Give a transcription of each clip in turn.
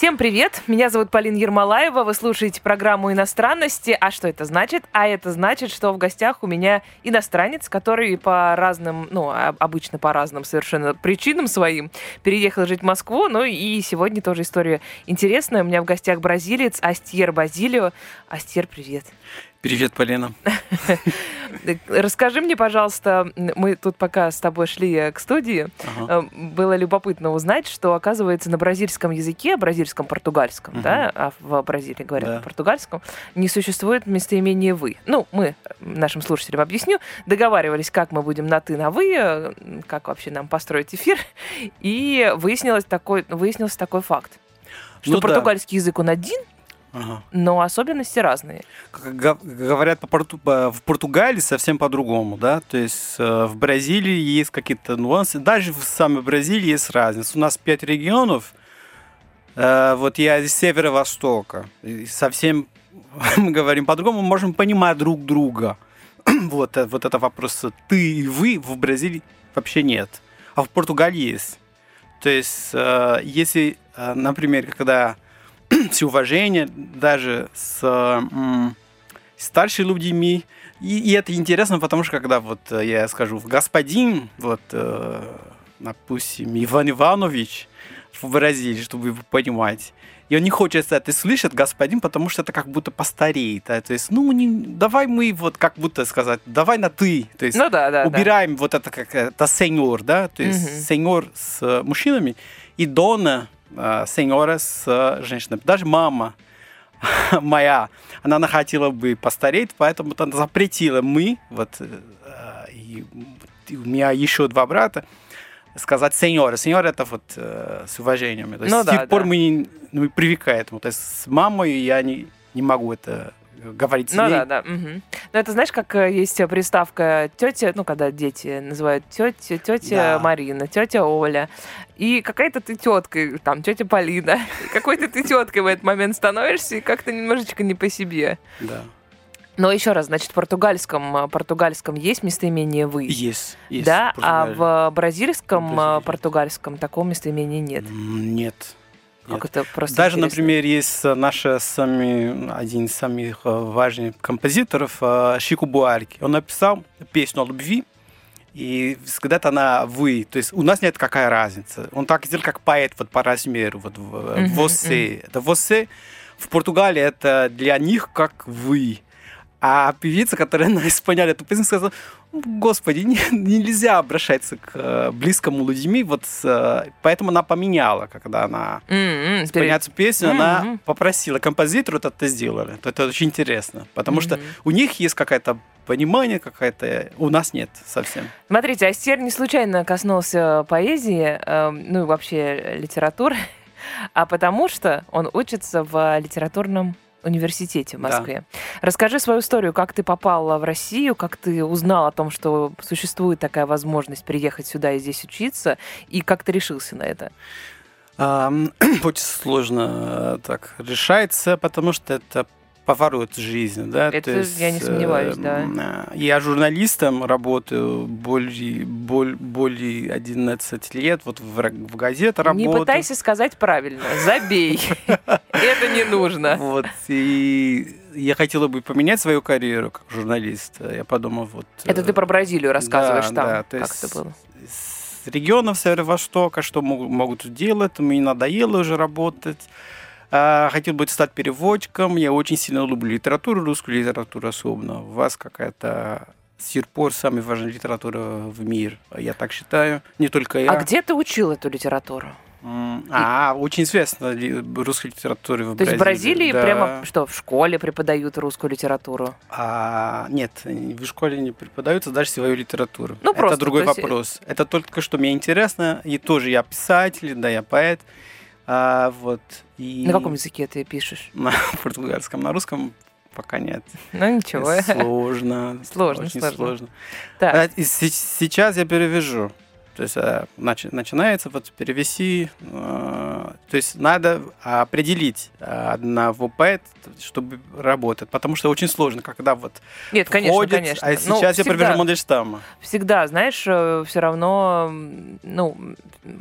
Всем привет! Меня зовут Полина Ермолаева. Вы слушаете программу «Иностранности». А что это значит? А это значит, что в гостях у меня иностранец, который по разным, ну, а- обычно по разным совершенно причинам своим переехал жить в Москву. Ну и сегодня тоже история интересная. У меня в гостях бразилец Астьер Базилио. Астьер, привет. Привет, Полина. Расскажи мне, пожалуйста, мы тут пока с тобой шли э, к студии, Ага. э, было любопытно узнать, что, оказывается, на бразильском языке, бразильском португальском, Мгм. да, а в Бразилии говорят Да. на португальском, не существует местоимения «вы». Ну, мы, э, нашим слушателям объясню, договаривались, как мы будем на «ты», на «вы», как вообще нам построить эфир, и выяснилось такой, выяснился такой факт, что Ну да. португальский язык, он один, Ага. но особенности разные. Как говорят по порту- по- в Португалии совсем по-другому, да, то есть э, в Бразилии есть какие-то нюансы, даже в самой Бразилии есть разница. У нас пять регионов, Э, вот я из северо-востока, совсем мы говорим по-другому, можем понимать друг друга. вот, э, вот это вопрос ты и вы в Бразилии вообще нет, а в Португалии есть. То есть, если, например, когда с уважением даже с м, старшими людьми. И, и это интересно, потому что когда вот э, я скажу господин, вот, э, допустим, Иван Иванович в Бразилии, чтобы вы понимать, и он не хочет это слышать, господин, потому что это как будто постареет. да. То есть, ну, не, давай мы вот как будто сказать, давай на ты. То есть, Ну да, да, да. убираем вот это как это сеньор, да, то есть Мгм. сеньор с э, мужчинами и дона э, сеньора с э, женщинами. Даже мама моя, она хотела бы постареть, поэтому она запретила мы, вот, э, и, и у меня еще два брата, сказать сеньора. Сеньор это вот э, с уважением. То есть Ну с да, тех пор да. мы, не- мы привыкаем к этому. То есть с мамой я не, не могу это говорить с Ну ней. да, да. мгм. Но это знаешь, как э, есть приставка тетя, ну когда дети называют тетя, тетя Да. Марина, тетя Оля, и какая-то ты тетка, там тетя Полина, какой-то ты теткой в этот момент становишься, и как-то немножечко не по себе. Да. Но еще раз, значит, в португальском, э, португальском есть местоимение вы. Есть, есть. да, в а в бразильском, э, португальском такого местоимения нет. Нет. Как это просто Даже, интересно. например, есть э, наш самый, один из самых э, важных композиторов э, Шику Буарки. Он написал песню о любви, и когда-то она вы, то есть у нас нет какая разница. Он так сделал, как поэт вот по размеру, вот в- Мгм, você. Это você в Португалии это для них как вы. А певица, которая на исполняли эту песню, сказала, господи, не- нельзя обращаться к э, близкому людьми, вот э, поэтому она поменяла, когда она М-м, исполняет эту песню, Мгм. она попросила композитору вот это сделали. То Это очень интересно, потому что Мгм. у них есть какое-то понимание, какое-то, у нас нет совсем. Смотрите, Астер не случайно коснулся поэзии, э, ну и вообще литературы, а потому что он учится в литературном университете в Да. Москве. Расскажи свою историю, как ты попал в Россию, как ты узнал о том, что существует такая возможность приехать сюда и здесь учиться, и как ты решился на это? Очень сложно э, так решается, потому что это поворот жизни, да. Это то есть, я не сомневаюсь, да. э, Я журналистом работаю более, более, более 11 лет, вот в, в газете Не работаю. пытайся сказать правильно, забей. Это не нужно. Вот, и я хотела бы поменять свою карьеру как журналиста. Я подумал, вот... Это ты э, про Бразилию рассказываешь да, там. да, то Как есть это было? С регионов Северо-Востока, что могут делать, мне надоело уже работать. А, Хотел бы стать переводчиком. Я очень сильно люблю литературу, русскую литературу особенно. У вас какая-то с тех пор самая важная литература в мире, я так считаю. Не только я. А где ты учил эту литературу? А, очень известна ли- русская литература в То есть в Бразилии да. прямо что, в школе преподают русскую литературу? А, нет, в школе не преподаются даже свою литературу. Ну, просто, Это другой то есть- вопрос. Это только что мне интересно. И тоже я писатель, да, я поэт. А, вот. И На каком языке ты пишешь? На португальском, на русском пока нет. Ну ничего. Сложно. Сложно, очень сложно. сложно. Так, А, сейчас я перевяжу. То есть э, начи- начинается вот перевести э, То есть надо определить а, одного поэта, чтобы работать. Потому что очень сложно, когда вот Нет, конечно, входит, конечно. А Ну, сейчас я всегда- привожу Мандельштама. всегда, знаешь, все равно, ну,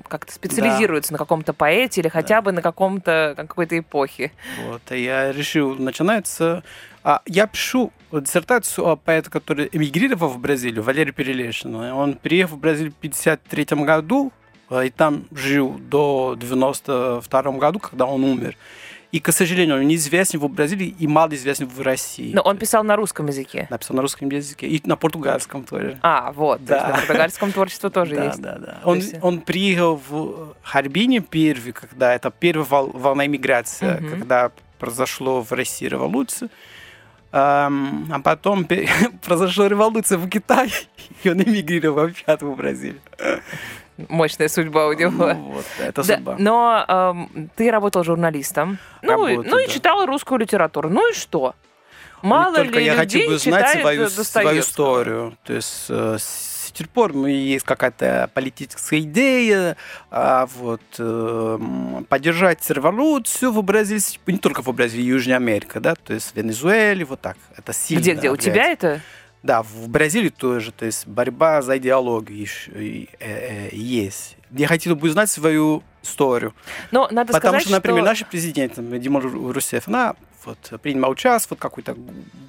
как-то специализируется на каком-то поэте или хотя бы на каком-то какой-то эпохе. Вот, и я решил, начинается... А, я пишу диссертацию о поэте, который эмигрировал в Бразилию, Валерий Перелешин. Он приехал в Бразилию в 1953 году, а, и там жил до 92 году, когда он умер. И, к сожалению, он неизвестен в Бразилии и мало известен в России. Но он писал на русском языке. Написал на русском языке и на португальском тоже. А, вот. То есть Да. на португальском творчество тоже да, есть. да, да. Он, есть- он приехал в Харбине первый, когда это первая вол- волна иммиграции, когда произошло в России революция. А потом произошла революция в Китае, и он эмигрировал опять в Бразилию. Мощная судьба у него. Ну, вот, это Да, судьба. но эм, ты работал журналистом. Ну, и, Работаю, ну и да. читала русскую литературу. Ну и что? Мало только ли я людей хотел бы знать читает свою, свою историю. То есть э, тех пор ну, есть какая-то политическая идея, а, вот, э, поддержать революцию в Бразилии, не только в Бразилии, Южной Америке, да, то есть в Венесуэле, вот так. Это сильно Где, где? У тебя это? Да, в Бразилии тоже, то есть борьба за идеологию э, э, есть. Я хотел бы узнать свою историю. Но надо Потому сказать, что, например, что... наш президент Дима Ру- Русеф, она вот, принимал участие вот какой-то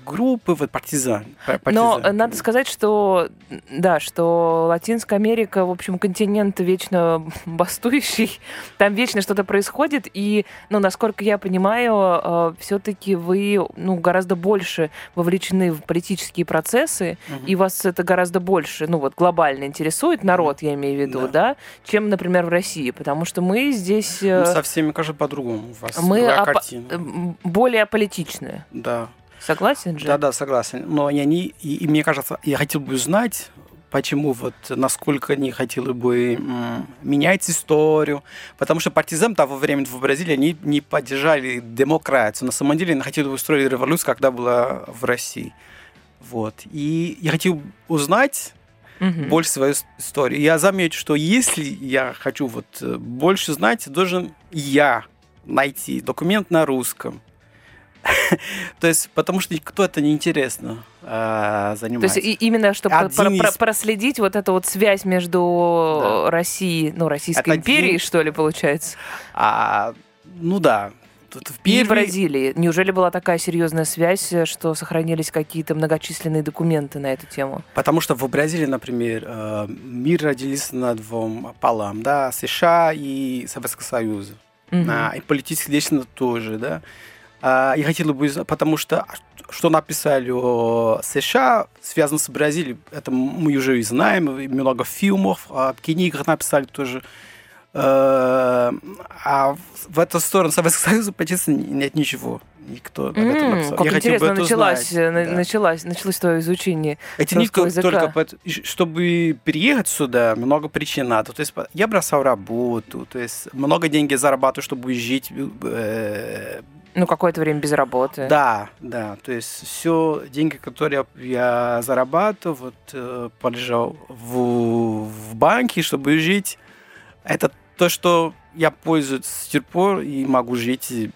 группы, вот партизан. па- Но партизан. э, надо сказать, что да, что Латинская Америка, в общем, континент вечно бастующий, там вечно что-то происходит, и, ну, насколько я понимаю, все-таки вы, ну, гораздо больше вовлечены в политические процессы, Мгм. и вас это гораздо больше, ну, вот глобально интересует народ, я имею в виду, Да. да, чем, например, в России, потому что мы здесь э, Ну, со всеми, кажется, по-другому. У вас мы опо- картина. э, более аполитичные. Да. Согласен же? да, да, согласен. Но они, и, и мне кажется, я хотел бы узнать, почему вот, насколько они хотели бы м, менять историю. Потому что партизан того времени в Бразилии, они не поддержали демократию. На самом деле, они хотели бы устроить революцию, когда была в России. Вот. И я хотел узнать, Мгм. больше свою историю. Я замечу, что если я хочу вот э, больше знать, должен я найти документ на русском. То есть, потому что никто это не интересно а, То занимается. есть и именно, чтобы Один про- из- проследить вот эту вот связь между Да. Россией, ну, Российской Это империей, один- что ли, получается, А, ну да. Тут в и первый- Бразилии. Неужели была такая серьезная связь, э, что сохранились какие-то многочисленные документы на эту тему? Потому что в Бразилии, например, э, мир родился на двум полам, да, США и Советский Союз. Мгм. А, и политические деятельность тоже, да. А, я хотел бы, потому что что написали о США, связано с Бразилией, это мы уже и знаем, много фильмов, о книгах написали тоже. Э, А в эту сторону Советского Союза почти нет ничего. Никто об этом написал. Как Я хотел бы интересно это началась, узнать, э, на- да. началась, началось твое изучение. Это не языка. только чтобы переехать сюда, много причин надо. То есть я бросал работу, то есть много денег зарабатываю, чтобы жить. Э, Ну, какое-то время без работы. Да, да. То есть все деньги, которые я, зарабатываю, вот э, полежал в, в банке, чтобы жить. Это то, что я пользуюсь с тех пор и могу жить, и,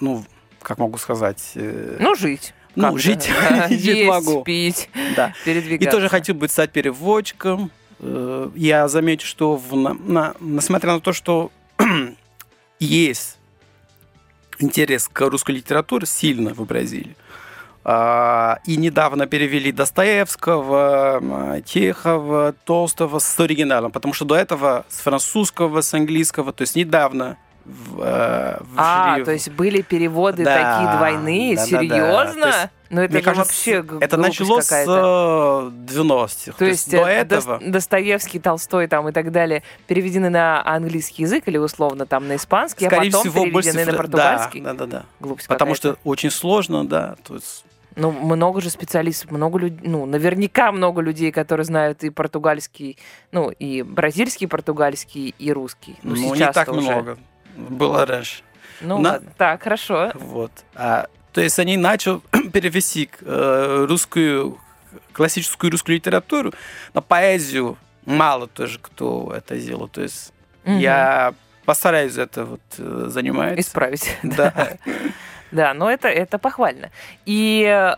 ну, как могу сказать, э, Ну, жить. ну, жить, да, жить могу. пить, Да. И передвигаться. тоже хотел бы стать переводчиком. Э, Я заметил, что в, на, на- несмотря на то, что есть интерес к русской литературе сильно в Бразилии, а, и недавно перевели Достоевского, Чехова, Толстого с оригиналом, потому что до этого с французского, с английского, то есть недавно в, э, А, вжили в- то есть были переводы Да, такие двойные? да, да, да. Серьезно? То есть, Ну это же кажется, вообще это началось с какая-то. э, 90-х. То есть до э, Дос- этого... Достоевский, Толстой там и так далее переведены на английский язык или условно там на испанский, Скорее а потом всего, больше переведены на португальский? Да, да, да. да. Глупость Потому что очень сложно, да. То есть, Ну, много же специалистов, много людей, ну, наверняка много людей, которые знают и португальский, ну, и бразильский португальский, и русский. Ну, ну, не так уже. много. Было раньше. Ну, На-. Так, хорошо. Вот. А, то есть они начали перевести э, русскую, классическую русскую литературу, но поэзию мало тоже кто это сделал. То есть Мгм. я постараюсь это вот э, заниматься. Исправить. Да. Да, но это, это похвально. И э,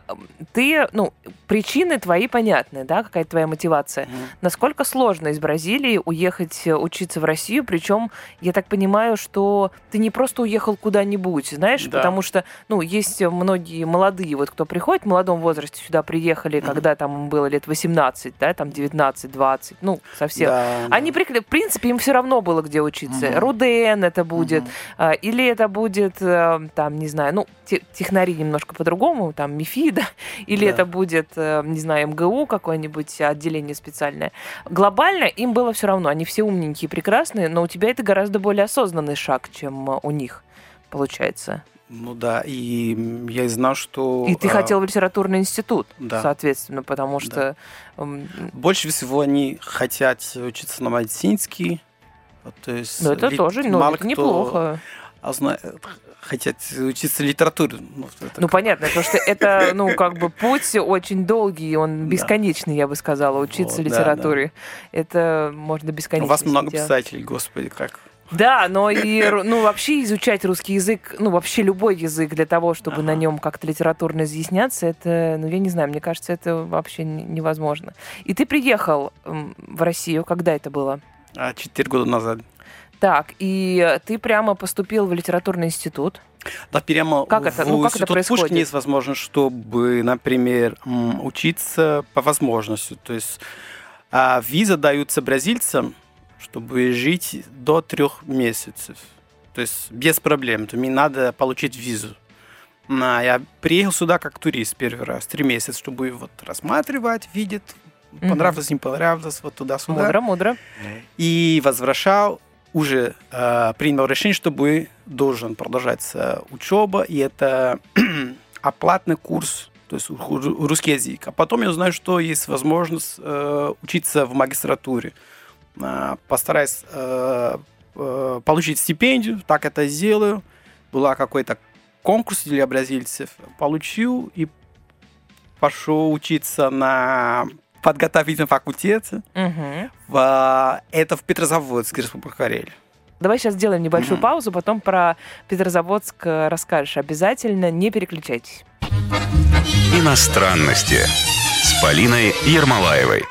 ты, ну, причины твои понятны, да, какая твоя мотивация. Мгм. Насколько сложно из Бразилии уехать э, учиться в Россию, причем я так понимаю, что ты не просто уехал куда-нибудь, знаешь, Да. потому что, ну, есть многие молодые, вот кто приходит в молодом возрасте сюда приехали, Мгм. когда там было лет 18, да, там 19-20, ну, совсем. Да, Они, да. в принципе, им все равно было где учиться. Мгм. Руден это будет, а, Или это будет, э, там, не знаю, ну, те- технари немножко по-другому, там, МИФИ, да, или Да. это будет, э, не знаю, МГУ, какое-нибудь отделение специальное. Глобально им было все равно, они все умненькие, прекрасные, но у тебя это гораздо более осознанный шаг, чем э, у них, получается. Ну да, и я знал, что... И ты а, хотел в литературный институт, да. соответственно, потому что... Да. Больше всего они хотят учиться на медицинский. То есть Ну, это тоже, ну, это кто, неплохо. А, зна- хотят учиться литературе. Ну, это Ну, понятно, потому что это, ну, как бы путь очень долгий, он Да. бесконечный, я бы сказала, учиться Вот, да, литературе. Это можно У бесконечно. вас много делать. писателей, господи, как. Да, но и, ну, вообще изучать русский язык, ну, вообще любой язык для того, чтобы Ага. на нем как-то литературно изъясняться, это, ну, я не знаю, мне кажется, это вообще не- невозможно. И ты приехал в Россию, когда это было? А, Четыре года назад. Так, и ты прямо поступил в литературный институт. Да, прямо Как в это? Ну, как это институт происходит? Пушкина есть возможность, чтобы, например, учиться по возможности. То есть а, виза даются бразильцам, чтобы жить до трех месяцев. То есть без проблем. То мне надо получить визу. Я приехал сюда как турист первый раз, три месяца, чтобы вот рассматривать, видеть, понравилось, не понравилось, вот туда-сюда. Мудро, мудро. И возвращал, уже э, принял решение, чтобы должен продолжаться учеба, и это оплатный курс, то есть ру- русский язык. А потом я узнаю, что есть возможность э, учиться в магистратуре. Э, постараюсь э, э, получить стипендию, так это сделаю. Была какой-то конкурс для бразильцев, получил и пошел учиться на подготовительном факультете. Мгм. В, это в Петрозаводске, Республика Карелия. Давай сейчас сделаем небольшую Мгм. паузу, потом про Петрозаводск э, расскажешь. Обязательно не переключайтесь. Иностранности с Полиной Ермолаевой.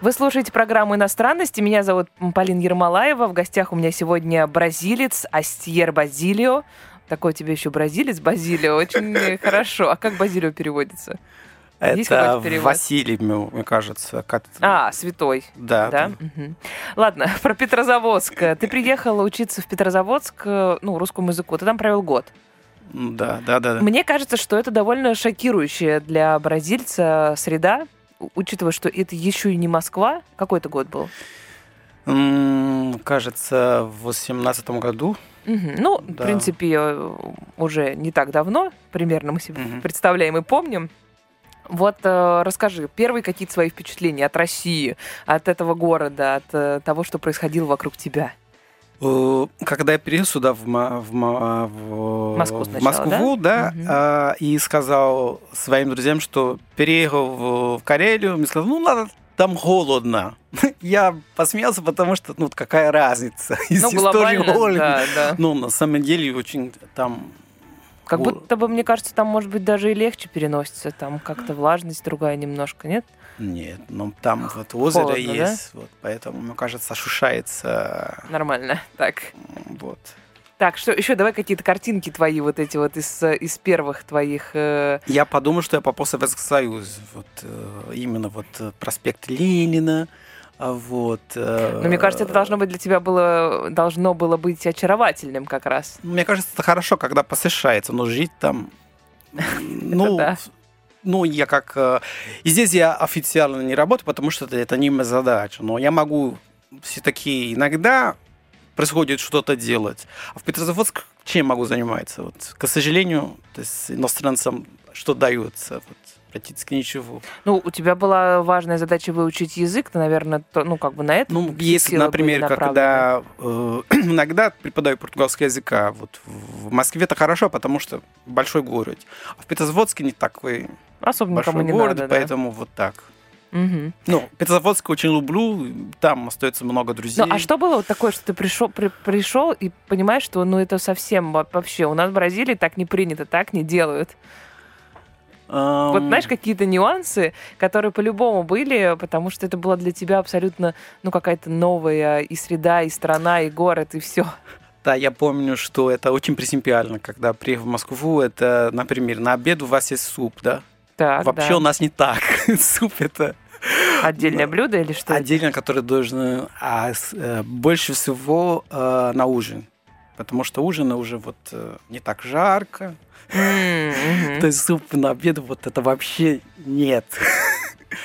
Вы слушаете программу «Иностранности». Меня зовут Полина Ермолаева. В гостях у меня сегодня бразилец Астьер Базилио. Такой тебе еще бразилец Базилио. Очень хорошо. А как Базилио переводится? Есть это? Василий, мне кажется. Как... А, святой. да. Да? Мгм. Ладно, про Петрозаводск. Ты приехала учиться в Петрозаводск, э, ну, русскому языку. Ты там провел год. Да, да, да. да. Мне кажется, что это довольно шокирующая для бразильца среда, учитывая, что это еще и не Москва. Какой это год был? Кажется, в 18 году. Мгм. Ну, в Да. принципе, э, уже не так давно, примерно мы себе Мгм. представляем и помним. Вот э, расскажи, первые какие-то свои впечатления от России, от этого города, от э, того, что происходило вокруг тебя. Э, Когда я переехал сюда, в, в, в- Москву в сначала, Москву, да, Мгм. а, и сказал своим друзьям, что переехал в, в Карелию, мне сказал, ну, надо, там холодно. Я посмеялся, потому что, ну, какая разница, Ну, глобально, да, да. Ну, на самом деле, очень там... Как О. будто бы, мне кажется, там, может быть, даже и легче переносится. Там как-то влажность другая немножко, нет? Нет, ну, там вот озеро Холодно, да? есть, вот, поэтому, мне кажется, ошушается. Нормально. Так. Вот. Так, что еще давай какие-то картинки твои вот эти вот из, э, из первых твоих. э, Я подумал, что я попал в Советский Союз. Вот, э, именно вот э, проспект Ленина, вот... э, Но мне кажется, это должно быть для тебя было должно было быть очаровательным как раз. Мне кажется, это хорошо, когда посещается, но жить там... Ну, да. ну, я как... э, И здесь я официально не работаю, потому что это, это не моя задача. Но я могу все-таки иногда происходит что-то делать. А в Петрозаводск чем могу заниматься? Вот, к сожалению, то есть иностранцам что дается? Вот, практически ничего. Ну, у тебя была важная задача выучить язык, ты, наверное, то, ну, как бы на это Ну, если, например, когда э, иногда преподаю португальский язык, а вот в Москве это хорошо, потому что большой город. А в Петрозаводске не такой Особо большой не город, надо, да. поэтому вот так. Мгм. Ну, Петрозаводск очень люблю, там остается много друзей. Ну, а что было вот такое, что ты пришел, при- пришел и понимаешь, что ну это совсем во- вообще у нас в Бразилии так не принято, так не делают. Вот Ам, знаешь, какие-то нюансы, которые по-любому были, потому что это была для тебя абсолютно, ну, какая-то новая и среда, и страна, и город, и все. Да, я помню, что это очень принципиально, когда приехал в Москву, это, например, на обед у вас есть суп, да? Так, Вообще да. у нас не так. суп это Отдельное блюдо или что? отдельно, который должен а, с- э, больше всего э, на ужин. Потому что ужин уже вот э, не так жарко. То есть суп на обед вот это вообще нет.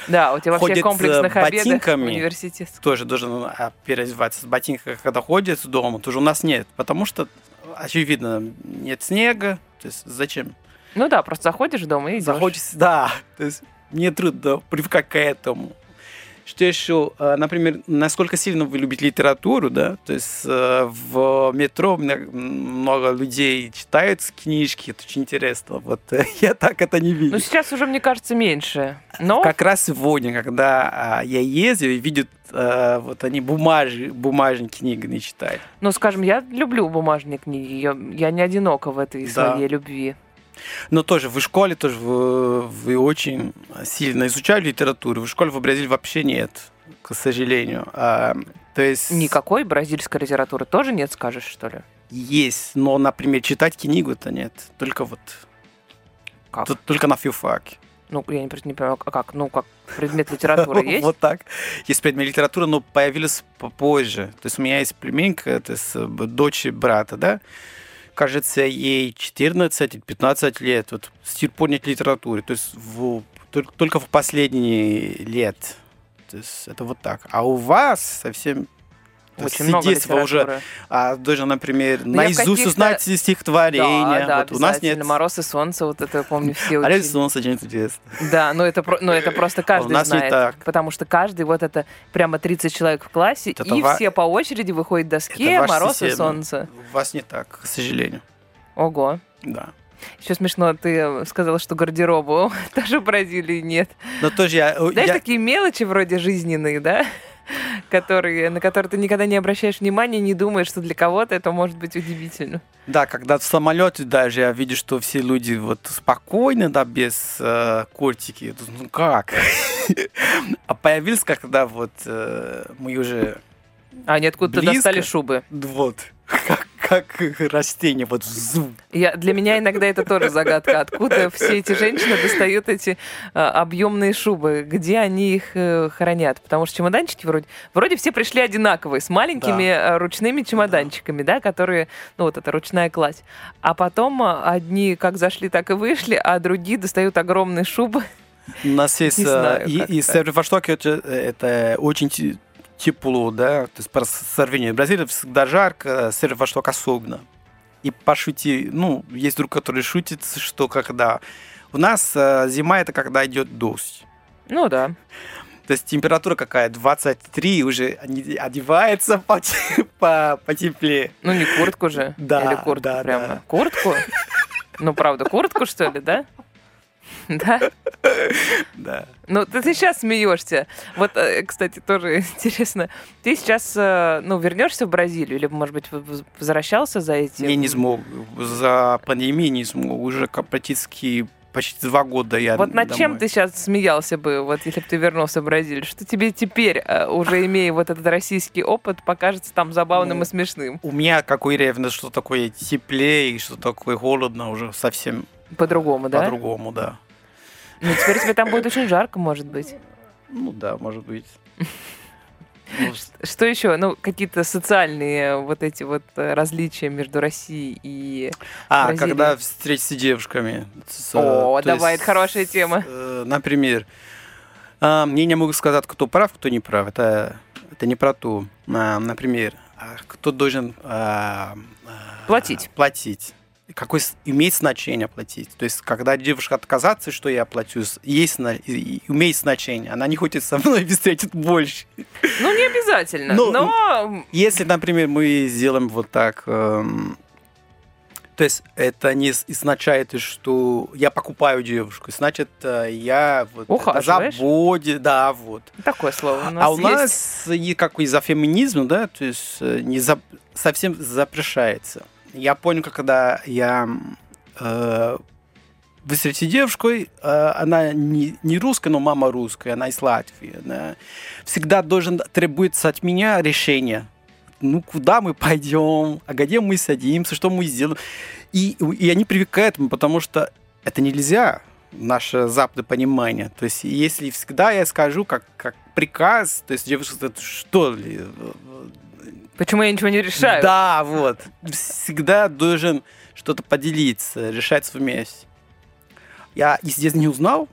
Да, у тебя вообще ходит комплексных обедов ботинками. университет. Тоже должен а, переодеваться с ботинками, когда ходит с дома. Тоже у нас нет. Потому что, очевидно, нет снега. То есть зачем? Ну да, просто заходишь в дом и идешь. Заходишь, да. То есть мне трудно привыкать к этому. Что еще, э, например, насколько сильно вы любите литературу, да? То есть э, в метро мно- много людей читают книжки, это очень интересно. Вот э, я так это не Ну, вижу. сейчас уже, мне кажется, меньше. Но Как раз сегодня, когда а, я ездил и видят, э, вот они бумажи, бумажные книги не читают. Ну, скажем, я люблю бумажные книги. Я, я не одинока в этой Да. своей любви. Но тоже в школе тоже вы, вы очень сильно изучали литературу. В школе в Бразилии вообще нет, к сожалению. А, то есть Никакой бразильской литературы тоже нет, скажешь, что ли? есть, но, например, читать книгу это нет. Только вот Как? тут только на филфаке. Ну, я не, не понимаю, а как? Ну, как предмет литературы есть? Вот так. Есть предмет литературы, но появилась попозже. То есть у меня есть племенка, с э, дочь брата, да? Кажется, ей 14-15 лет. Вот с нет литературы. То есть в- тол- только в последние лет. То есть это вот так. А у вас совсем Очень с детства уже а, должен, например, Ну, я в наизусть узнать стихотворение. Да, да, вот у нас нет. «Мороз и солнце», вот это, я помню, все А учили. солнце очень интересно. Да, но это, но это просто каждый у нас не знает. так. Потому что каждый, вот это прямо 30 человек в классе, Это и ва- все по очереди выходят к доске «Мороз и система. солнце». У вас не так, к сожалению. Ого. Да. Еще смешно, ты сказала, что гардеробу тоже в Бразилии нет. Но тоже я... Знаешь, я- такие мелочи вроде жизненные, да? Которые, на которые ты никогда не обращаешь внимания, не думаешь, что для кого-то это может быть удивительно. Да, когда в самолете даже я вижу, что все люди вот спокойны, да, без э, думаю, Ну как? А появился, когда вот э, мы уже А они откуда-то достали шубы. вот как, как растение вот зум. Я, для меня иногда это тоже загадка. Откуда все эти женщины достают эти а, объемные шубы? Где они их э, хранят? Потому что чемоданчики вроде... Вроде все пришли одинаковые, с маленькими а, ручными чемоданчиками, да. которые... Ну, вот это ручная кладь. А потом а, одни как зашли, так и вышли, а другие достают огромные шубы. У нас есть... Не э, знаю, и, и так. Северо-Востоке это, это очень тепло, да, то есть по сравнению. В Бразилии всегда жарко, Северо-Восток особенно. И пошути, ну, есть друг, который шутит, что когда... У нас э, зима это когда идет дождь. Ну да. То есть температура какая? 23, уже одевается по, по, потеплее. Ну не куртку же. Да, Или куртку да, прямо. да. Куртку? Ну правда, куртку что ли, да? Да? Да. Ну, ты, сейчас смеешься. Вот, э, кстати, тоже интересно. Ты сейчас, э, ну, вернешься в Бразилию, или, может быть, возвращался за этим? Я не смог. За пандемию не смог. Уже практически почти два года я Вот над чем ты сейчас смеялся бы, вот если бы ты вернулся в Бразилию? Что тебе теперь, э, уже имея вот этот российский опыт, покажется там забавным Ну, и смешным? У меня какой ревность, что такое теплее и что такое холодно, уже совсем По-другому, да? по-другому, да. Ну, теперь тебе там будет очень жарко, может быть. Ну да, может быть. Что еще? Ну, какие-то социальные вот эти вот э, различия между Россией и... А, Бразилия. когда встретиться с девушками. с, О, давай, есть, это хорошая тема. э, Например, а, мне не могу сказать, кто прав, кто не прав. Это, это не про то. А, Например, а, кто должен Платить. платить. Какое имеет значение платить. То есть, когда девушка отказаться, что я плачу, есть, имеет значение. Она не хочет со мной встретить больше. Ну, не обязательно, Ну, но... Если, например, мы сделаем вот так, эм, то есть это не означает, что я покупаю девушку, значит, э, я вот Ухаживаешь? заботе, да, вот. Такое слово у нас а у есть. нас и как и за феминизм, да, то есть э, не за- совсем запрещается. Я понял, когда я э, вы встретите девушку, э, она не, не русская, но мама русская, она из Латвии. Она всегда должен требуется от меня решение. Ну, куда мы пойдем, а где мы садимся, что мы сделаем. И, и они привыкают, потому что это нельзя, наше западное понимание. То есть, если всегда я скажу, как, как приказ, то есть девушка скажет, что ли, Почему я ничего не решаю? да, вот. Всегда должен что-то поделиться, решать вместе. Я здесь не узнал.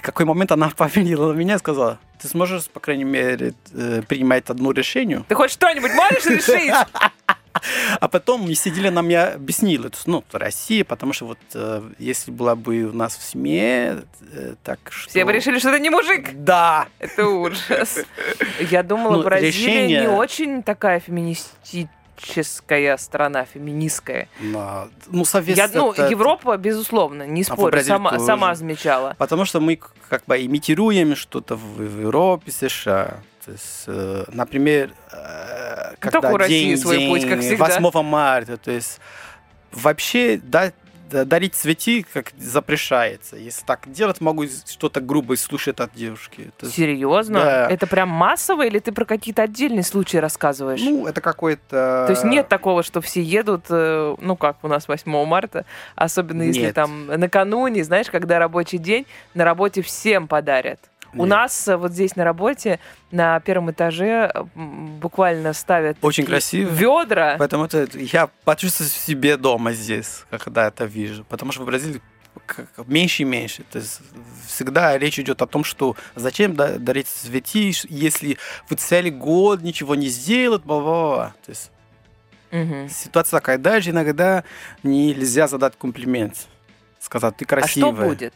В какой момент она поверила на меня и сказала, ты сможешь, по крайней мере, э, принимать одно решение? Ты хоть что-нибудь можешь решить? А потом мы сидели, объяснила, то есть, ну, Россия, потому что вот э, если была бы у нас в семье, э, так что... Все бы решили, что ты не мужик. Да, Это ужас. Я думала, Ну, Бразилия решение- не очень такая феминистическая страна, феминистская. но, ну, совет... Я, ну, это- Европа, безусловно, не в спорю, Бразилии сама, тоже. сама замечала. Потому что мы как бы имитируем что-то в, в Европе, США. То есть, э, например, э, когда так у России день, свой день путь, как всегда. 8 марта, то есть вообще да, да- дарить цветы как запрещается. Если так делать, могу что-то грубое слушать от девушки. То есть, Серьезно? да. Это прям массово или ты про какие-то отдельные случаи рассказываешь? ну, это какой-то... То есть нет такого, что все едут, э, ну как у нас 8 марта, особенно если Нет. там накануне, знаешь, когда рабочий день, на работе всем подарят. У нас э, вот здесь на работе на первом этаже м, буквально ставят Очень красиво. ведра. Поэтому это, я почувствую себе дома здесь, когда это вижу. Потому что в Бразилии меньше и меньше. То есть всегда речь идет о том, что зачем да- дарить цветы, если вы целый год ничего не сделают, бла-бла-бла. То есть Мгм. ситуация такая, даже иногда нельзя задать комплимент. Сказать, ты А красивая. что будет?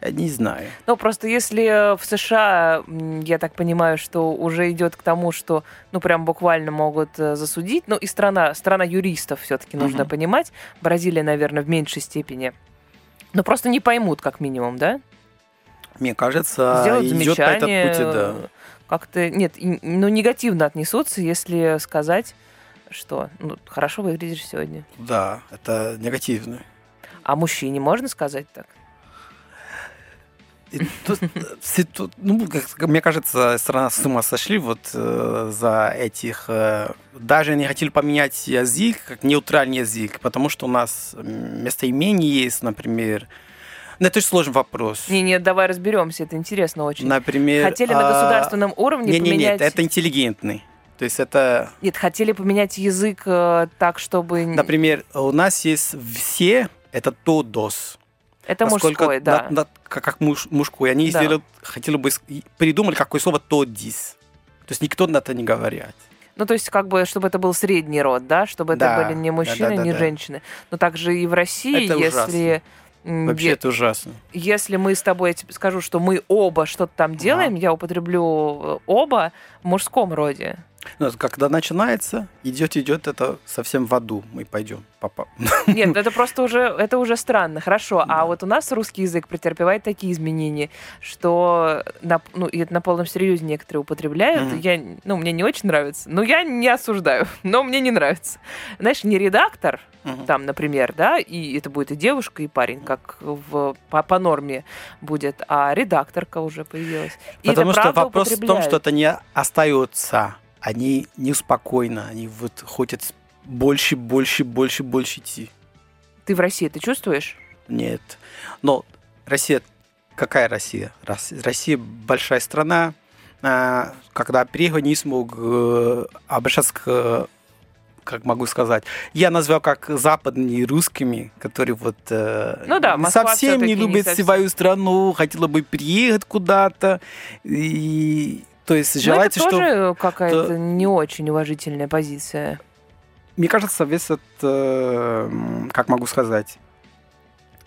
Я не знаю. Ну, просто если в США, я так понимаю, что уже идет к тому, что, ну, прям буквально могут э, засудить, ну, и страна, страна юристов все-таки нужно Мгм. понимать, Бразилия, наверное, в меньшей степени, но просто не поймут, как минимум, да? Мне кажется, Сделают идет по этому пути, да. э, как-то, нет, ну, негативно отнесутся, если сказать, что, ну, хорошо выглядишь сегодня. Да, это негативно. А мужчине можно сказать так? Тут, ну, как- мне кажется, страна с ума сошли вот э, за этих... э, даже не хотели поменять язык, как нейтральный язык, потому что у нас местоимение есть, например. Ну, это очень сложный вопрос. Не, нет, давай разберемся, это интересно очень. Например... Хотели на а, государственном уровне Не, не, поменять... нет, это интеллигентный. То есть это, Нет, хотели поменять язык э, так, чтобы... например, у нас есть все, это тодос. Это Насколько- мужской, да. на- на- как, муж, мужской. Они Да. сделали, хотели бы, придумали какое слово тодис. То есть никто на это не говорит. Ну, то есть, как бы, чтобы это был средний род, да? Чтобы Да, это были не мужчины, да, да, не женщины. Но также и в России, Это если... ужасно. Вообще е- это ужасно. Если мы с тобой, я тебе скажу, что мы оба что-то там делаем, я употреблю э, оба в мужском роде. Ну, когда начинается, идет, идет, это совсем в аду. Мы пойдем. Папа. Нет, это просто уже, это уже странно. Хорошо, Да. а вот у нас русский язык претерпевает такие изменения, что на, ну, и это на полном серьезе некоторые употребляют. Мгм. Я, ну, мне не очень нравится. Но я не осуждаю, но мне не нравится. Знаешь, не редактор, Мгм. там, например, да, и это будет и девушка, и парень, как в, по, по норме будет, а редакторка уже появилась. И Потому что вопрос в том, что это не остается. Они неспокойно. Они вот хотят больше, больше, больше, больше идти. Ты в России это чувствуешь? Нет. Но Россия, какая Россия? Рос- Россия большая страна. А, Когда приехал, не смог э, обращаться к как могу сказать, я назвал как западными русскими, которые вот э, Ну да, Москва совсем не всё-таки не любят совсем. свою страну, хотела бы приехать куда-то, и то есть это желается, что тоже какая-то то- не очень уважительная позиция. мне кажется, весь этот, э, как могу сказать,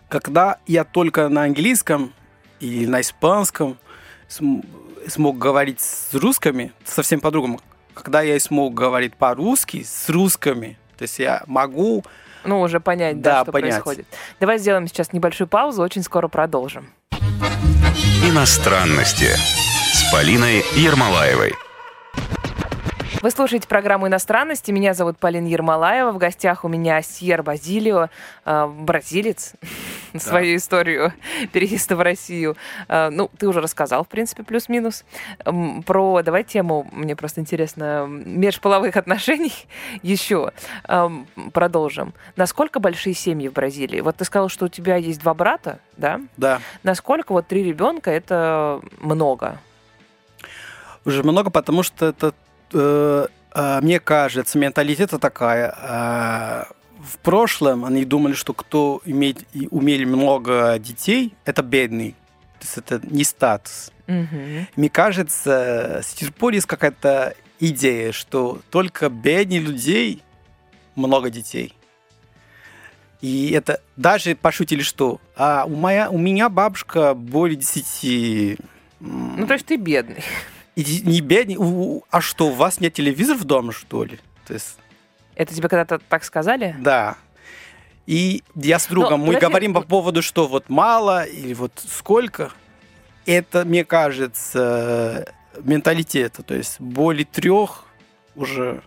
когда я только на английском или на испанском см- смог говорить с русскими, совсем по-другому. Когда я смог говорить по-русски с русскими, то есть я могу Ну, уже понять, да, Да, что понять. происходит. Давай сделаем сейчас небольшую паузу, очень скоро продолжим. Иностранности Полиной Ермолаевой. Вы слушаете программу «Иностранности». Меня зовут Полина Ермолаева. В гостях у меня Сьер Базилио, э, бразилец. Свою историю переезда в Россию. Э, Ну, ты уже рассказал, в принципе, плюс-минус. Про, давай тему, мне просто интересно, межполовых отношений еще эм, продолжим. Насколько большие семьи в Бразилии? Вот ты сказал, что у тебя есть два брата, да? Да. Насколько вот три ребенка это много? Уже много, потому что это, э, э, мне кажется, менталитет такая. э, в прошлом они думали, что кто имеет и умели много детей, это бедный. То есть это не статус. Мгм. Мне кажется, с тех пор есть какая-то идея, что только бедных людей много детей. И это даже пошутили, что а у, моя, у меня бабушка более 10 м, Ну, то есть ты бедный. И не бедный. А что, у вас нет телевизора в доме, что ли? То есть, Это тебе когда-то так сказали? да. И я с другом, мы подожди, говорим по поводу, что вот мало или вот сколько. Это, мне кажется, менталитета. То есть более трех уже...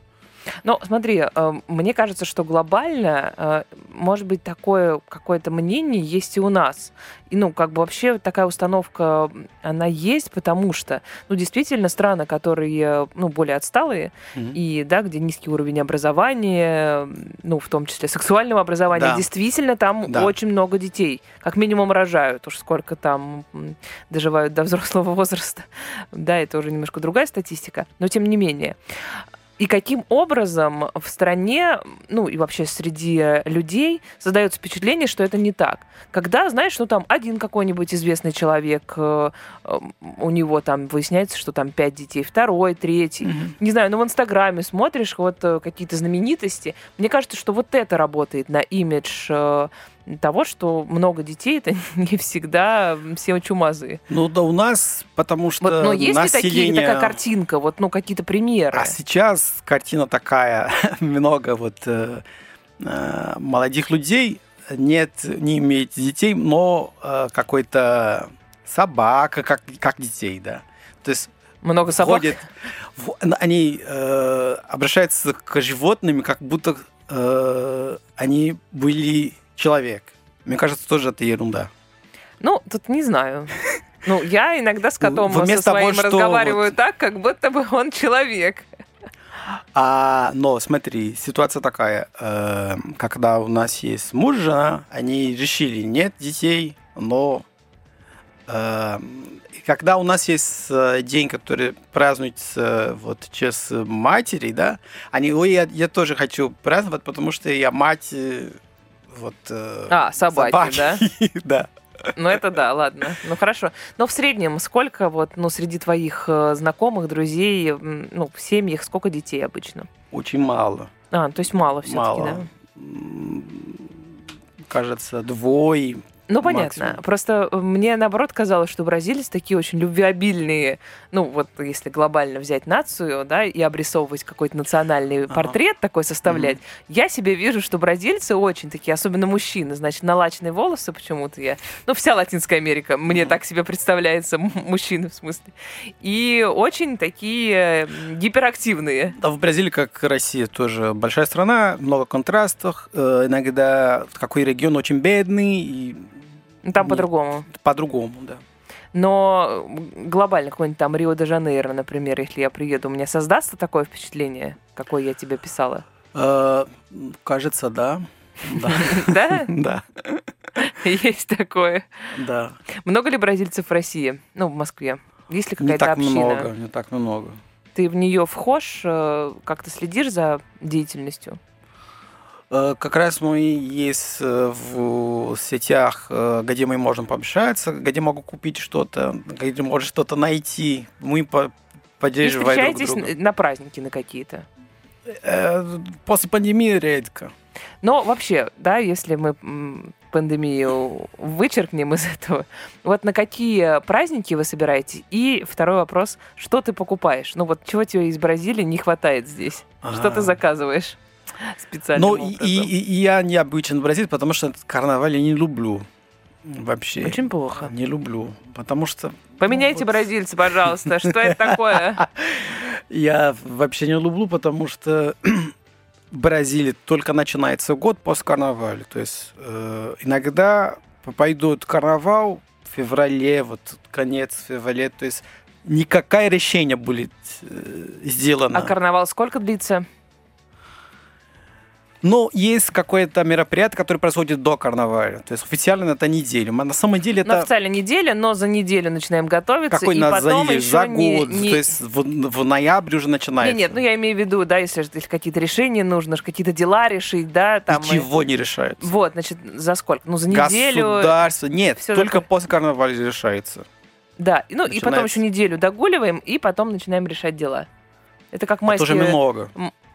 Ну, смотри, э, мне кажется, что глобально, э, может быть, такое какое-то мнение есть и у нас. И, ну, как бы вообще такая установка, она есть, потому что, ну, действительно, страны, которые, ну, более отсталые, Мгм. и, да, где низкий уровень образования, ну, в том числе сексуального образования, Да. действительно, там Да. очень много детей. Как минимум рожают, уж сколько там доживают до взрослого возраста. Да, это уже немножко другая статистика, но тем не менее. И каким образом в стране, ну и вообще среди людей создается впечатление, что это не так. Когда, знаешь, ну там один какой-нибудь известный человек, э, у него там выясняется, что там пять детей, второй, третий. Мгм. Не знаю, ну в Инстаграме смотришь вот э, какие-то знаменитости. Мне кажется, что вот это работает на имидж э, того, что много детей, это не всегда все чумазые. Ну да у нас, потому что Вот, но есть ли такие, население... такая картинка, вот, ну, какие-то примеры? А сейчас картина такая, много вот э, э, молодых людей нет, не имеет детей, но э, какой-то собака, как, как детей, да. То есть Много собак? ходят, в- они э, обращаются к животным, как будто э, они были человек. Мне кажется, тоже это ерунда. Ну, тут не знаю. Ну, я иногда с котом со Вместо того, своим что разговариваю вот- так, как будто бы он человек. А, но смотри, ситуация такая, э, когда у нас есть муж, жена, они решили нет детей, но э, когда у нас есть э, день, который празднуется вот через матери, да, они, ой, я, я тоже хочу праздновать, потому что я мать э, вот э, А, собаки, да? да. Ну, это да, ладно. Ну, хорошо. Но в среднем сколько вот, ну, среди твоих э, знакомых, друзей, ну, в семьях, сколько детей обычно? Очень мало, А, то есть мало все-таки, да? Кажется, двое. Ну, понятно. Максимум. Просто э, мне, наоборот, казалось, что бразильцы такие очень любвеобильные. Ну, вот если глобально взять нацию, да, и обрисовывать какой-то национальный Ага. портрет такой составлять, я себе вижу, что бразильцы очень такие, особенно мужчины, значит, налачные волосы почему-то я... Ну, вся Латинская Америка, мне так себе представляется, мужчины в смысле. И очень такие гиперактивные. Да, в Бразилии, как Россия, тоже большая страна, много контрастов. Э, Иногда какой регион очень бедный, и Там Нет. по-другому. по-другому, да. Но глобально какой-нибудь там Рио-де-Жанейро, например, если я приеду, у меня создастся такое впечатление, какое я тебе писала? Э, Кажется, да. Да, Да? Есть такое. да. Много ли бразильцев в России? Ну, в Москве. Есть ли Не какая-то так община? много, не так много. Ты в нее вхож, э, как-то следишь за деятельностью? Э, Как раз мы есть э, в сетях, э, где мы можем пообщаться, где могу купить что-то, где можно что-то найти. Мы по- поддерживаем друг встречаетесь друга. на на праздники на какие-то? После пандемии редко. Но вообще, да, если мы пандемию вычеркнем из этого, вот на какие праздники вы собираетесь? И второй вопрос, что ты покупаешь? Ну вот чего тебе из Бразилии не хватает здесь? Что ты А. заказываешь? специальным Ну, и, и- и я необычен в Бразилии, потому что карнавал я не люблю. Вообще. Очень плохо. Не люблю. Потому что Поменяйте вот. бразильца, пожалуйста. Что это такое? я вообще не люблю, потому что в Бразилии только начинается год после карнаваля. То есть э, иногда пойдут карнавал в феврале, вот конец февраля. То есть никакое решение будет э, сделано. А карнавал сколько длится? Но есть какое-то мероприятие, которое происходит до карнаваля. То есть официально это неделя. А На самом деле Ну, это официально неделя, но за неделю начинаем готовиться. какой и нас за потом неделю? еще За не- год. не- То есть в, в ноябре уже начинается. Не, нет, ну я имею в виду, да, если, если какие-то решения нужно, какие-то дела решить, да, там. и- Ничего не решается. Вот, значит, за сколько? Ну, за неделю. Государство. Нет, всё только такое. после карнаваля решается. Да, ну и потом Начинается. еще неделю догуливаем, и потом начинаем решать дела. Это как Это майские... уже много.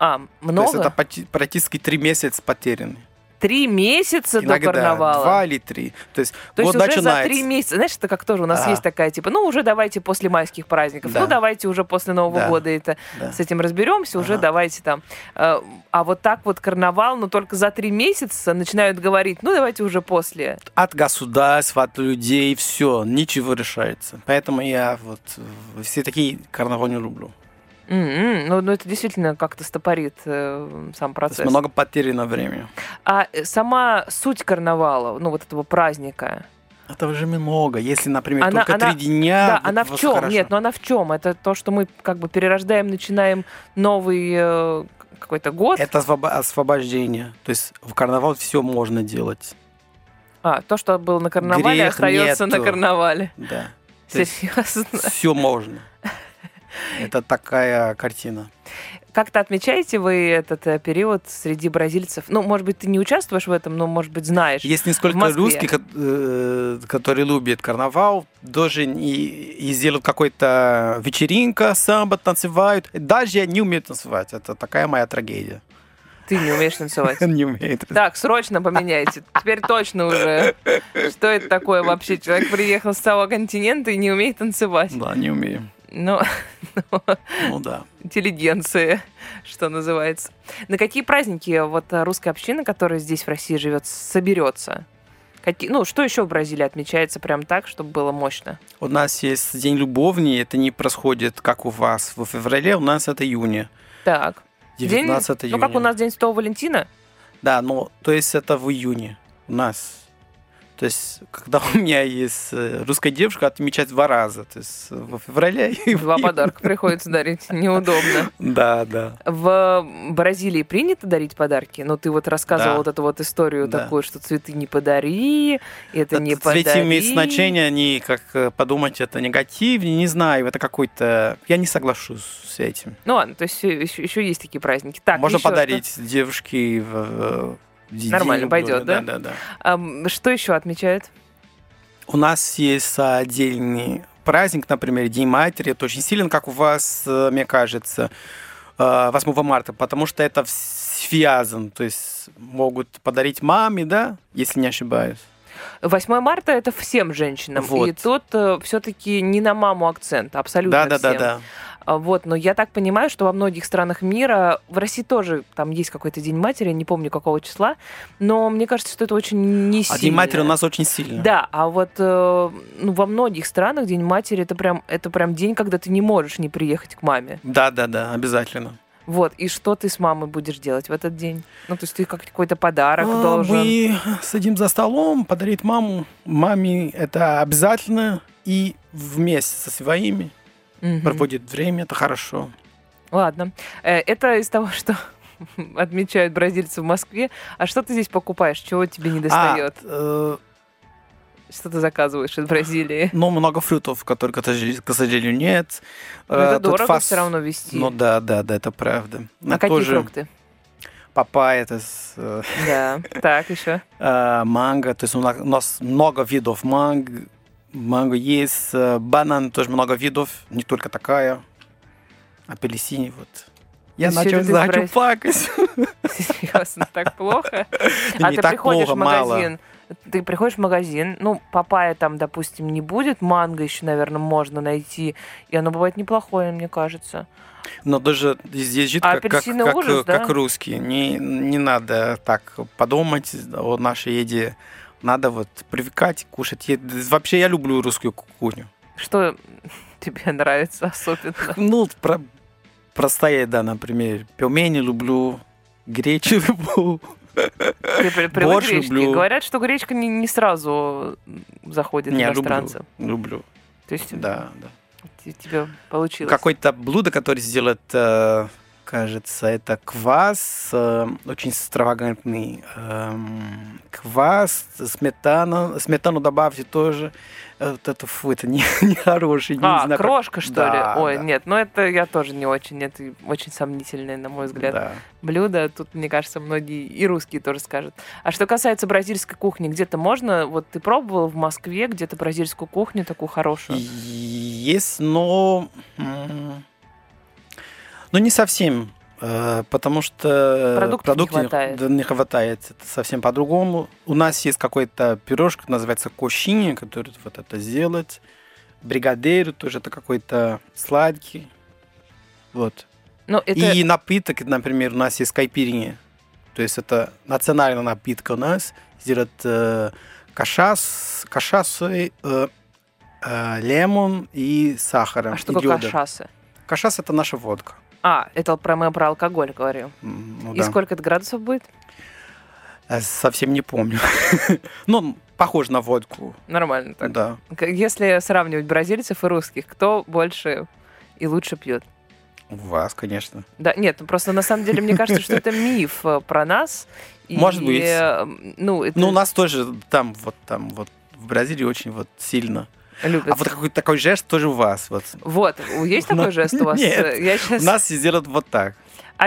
А, То есть много? это почти- практически три месяца потеряны. Три месяца до Иногда карнавала. два или три. То есть То есть уже начинается. за три месяца. Знаешь, это как тоже у нас Да. есть такая, типа, ну уже давайте после майских праздников, Да. ну давайте уже после Нового Да. года это Да. с этим разберемся, уже Ага. давайте там. Э, А вот так вот карнавал, ну только за три месяца начинают говорить, ну давайте уже после. От государства, от людей, все, ничего решается. Поэтому я вот э, все такие карнавал не люблю. М-м, Ну, ну это действительно как-то стопорит э, сам То процесс. есть много потеряно времени. А э, сама суть карнавала, ну вот этого праздника, Это уже много. Если, например, Она- только она- три дня. да, вот она в чем? хорошо. Нет, но она в чем? Это то, что мы как бы перерождаем, начинаем новый э, какой-то год. Это освобо- освобождение. То есть в карнавал все можно делать. А, то, что было на карнавале, Грех остается на нету. карнавале. Да. То Серьезно. Все можно. Это такая картина. Как-то отмечаете вы этот э, период среди бразильцев? Ну, может быть, ты не участвуешь в этом, но, может быть, знаешь. Есть несколько русских, э, которые любят карнавал, даже и, и сделают какой-то вечеринка, самбо танцевают. Даже я не умею танцевать. Это такая моя трагедия. Ты не умеешь танцевать. Не умею. Так, срочно поменяйте. Теперь точно уже. Что это такое вообще? Человек приехал с целого континента и не умеет танцевать. Да, не умею. Ну, Ну да. интеллигенция, что называется. На какие праздники вот э, русская община, которая здесь в России живет, соберется? Какие, ну, что еще в Бразилии отмечается прям так, чтобы было мощно? У нас есть День любовни, это не происходит, как у вас в феврале, у нас это июня. Так. 19 День, июня. ну, как у нас День Святого Валентина? Да, ну, то есть это в июне у нас. То есть, когда у меня есть э, русская девушка, отмечать два раза. То есть в феврале и Два подарка приходится дарить. Неудобно. Да, да. В Бразилии принято дарить подарки? Ну, ты вот рассказывал Да. вот эту вот историю Да. такую, что цветы не подари, это не Цветы подари. имеют значение, они, как э, подумать, это негативнее, не знаю, это какой-то... Я не соглашусь с этим. Ну ладно, то есть еще, еще есть такие праздники. Так, Можно подарить девушке в, Нормально пойдет, да? Да, да, да. что? Ам, что еще отмечают? У нас есть отдельный праздник, например, День матери. Это очень силен, как у вас, э, мне кажется, э, 8 марта, потому что это связано. То есть могут подарить маме, да, если не ошибаюсь. 8 марта это всем женщинам. Вот. И тут все-таки не на маму акцент, абсолютно Да, да, да, всем. да. А, Вот, но я так понимаю, что во многих странах мира, в России тоже там есть какой-то День матери, не помню какого числа, но мне кажется, что это очень не А сильно. День матери у нас очень сильно. Да, а вот э, ну, во многих странах День матери это прям, это прям день, когда ты не можешь не приехать к маме. Да, да, да, обязательно. Вот, и что ты с мамой будешь делать в этот день? Ну, то есть ты как какой-то подарок А, должен. Мы садим за столом, подарить маму. Маме это обязательно. И вместе со своими Мгм. проводит время, это хорошо. Ладно. Э, Это из того, что отмечают бразильцы в Москве. А что ты здесь покупаешь? Чего тебе не достает? А, э, Что ты заказываешь из Бразилии? но много фруктов, которых, к сожалению, нет. Ну, это Э, тут дорого фас- все равно вести. Ну да, да, да, это правда. а Но какие тоже фрукты? Папайя, это э, Да. Так, еще. манго, то есть у нас много видов манго. Манго есть, э, банан тоже много видов, не только такая. Апельсин, вот. Я начал, ты начал брать- плакать. Серьезно, так плохо? А не ты так приходишь плохо, в мало. магазин, ты приходишь в магазин, ну, папайя там, допустим, не будет, манго еще, наверное, можно найти, и оно бывает неплохое, мне кажется. Но даже здесь жить А как, как, апельсины как, ужас, да? как русские. Не, не надо так подумать о нашей еде. Надо вот привыкать, кушать. Я- вообще я люблю русскую кухню. Что тебе нравится особенно? Ну, про- простая еда, например. Пельмени люблю, гречу люблю. Ты Борщ люблю. Говорят, что гречка не, не сразу заходит Не, иностранцам. люблю, люблю. То есть Да, да. тебе получилось. Какое-то блюдо, которое сделает, э, кажется, это квас, э, очень экстравагантный эм, квас, сметана, сметану добавьте тоже. Э, Вот это, фу, это не, нехороший, не А, знаю, как- крошка, что Да, ли? Ой, да. нет, ну это я тоже не очень, это очень сомнительное, на мой взгляд, Да. блюдо. Тут, мне кажется, многие и русские тоже скажут. А что касается бразильской кухни, где-то можно, вот ты пробовал в Москве где-то бразильскую кухню такую хорошую? Есть, но... м, Но не совсем. э, Потому что Продуктов не хватает. не хватает. Это совсем по-другому. У нас есть какой-то пирожка, называется кошини, который вот это сделать. Бригадейр тоже это какой-то сладкий. Вот. Ну, это... И напиток, например, у нас есть кайпирини. То есть это национальный напиток у нас. Сделать э, кашас, кашасы, э, э, лемон и сахаром. А что такое кашасы? Кашас это наша водка. А, это про мы про алкоголь говорим. М, ну И да. сколько это градусов будет? Я совсем не помню. ну, похож на водку. Нормально так. Да. Если сравнивать бразильцев и русских, кто больше и лучше пьет? У вас, конечно. Да, нет, ну просто на самом деле мне кажется, что это миф э, про нас. И, Может быть. э, Ну, это Ну, у нас тоже там, вот там, вот в Бразилии очень вот сильно. Любят. А вот какой-то такой жест тоже у вас. Вот. Вот, есть такой жест у вас? нет. У нас сделают вот так.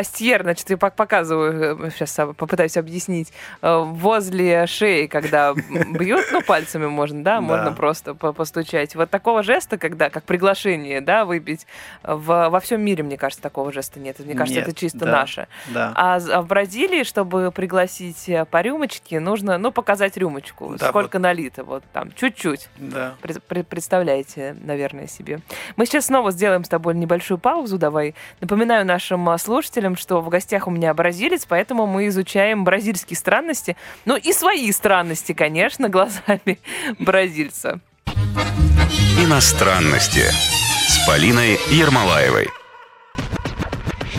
Астьер, значит, я пок- показываю, сейчас попытаюсь объяснить, э, возле шеи, когда бьют, ну, пальцами можно, да, можно просто по- постучать. Вот такого жеста, когда, как приглашение, да, выпить, в, во всем мире, мне кажется, такого жеста нет. Мне кажется, Нет, это чисто да. наше. Да. А, а в Бразилии, чтобы пригласить э, по рюмочке, нужно, ну, показать рюмочку. Да, Сколько налито, вот там, чуть-чуть. Да. Пред- пред- Представляете, наверное, себе. Мы сейчас снова сделаем с тобой небольшую паузу. Давай. Напоминаю нашим а, слушателям, что в гостях у меня бразилец, поэтому мы изучаем бразильские странности. Ну и свои странности, конечно, глазами бразильца. Иностранности с Полиной Ермолаевой.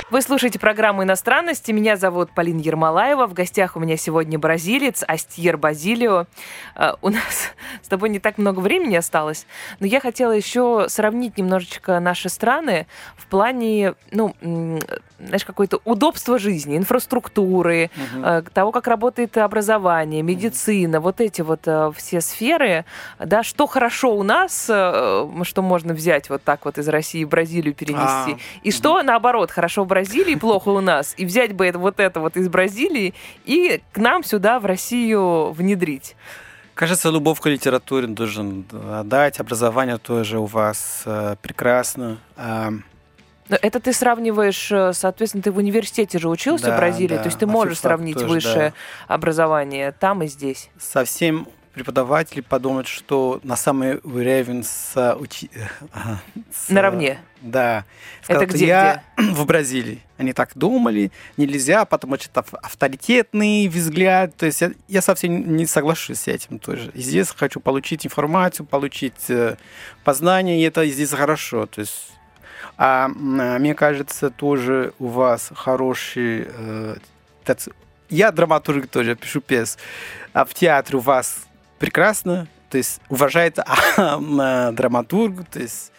Вы слушаете программу «Иностранности». Меня зовут Полина Ермолаева. В гостях у меня сегодня бразилец Астьер Базилио. Э, У нас с тобой не так много времени осталось, но я хотела еще сравнить немножечко наши страны в плане, ну, знаешь, какое-то удобство жизни, инфраструктуры, э, того, как работает образование, медицина, вот эти вот э, все сферы, да, что хорошо у нас, э, что можно взять вот так вот из России в Бразилию перенести, А, и что, наоборот, хорошо в Бразилии, плохо у нас, и взять бы это, вот это вот из Бразилии и к нам сюда, в Россию, внедрить. Кажется, любовь к литературе должен дать, образование тоже у вас э, прекрасно. А, Но это ты сравниваешь, э, соответственно, ты в университете же учился в Да, Бразилии, да, то есть ты можешь сравнить тоже, высшее образование там и здесь. совсем преподаватели подумают, что на самый уровень с, учи... ага, с- Наравне. Да. Это Сказать, где, я в Бразилии. Они так думали, нельзя, потому что это ав- авторитетный взгляд. То есть я, я совсем не соглашусь с этим тоже. И здесь хочу получить информацию, получить э, познание, и это здесь хорошо. То есть а а, мне кажется, тоже у вас хороший... э, я драматург тоже, пишу пьес. А в театре у вас прекрасно, то есть уважает а, драматург, то есть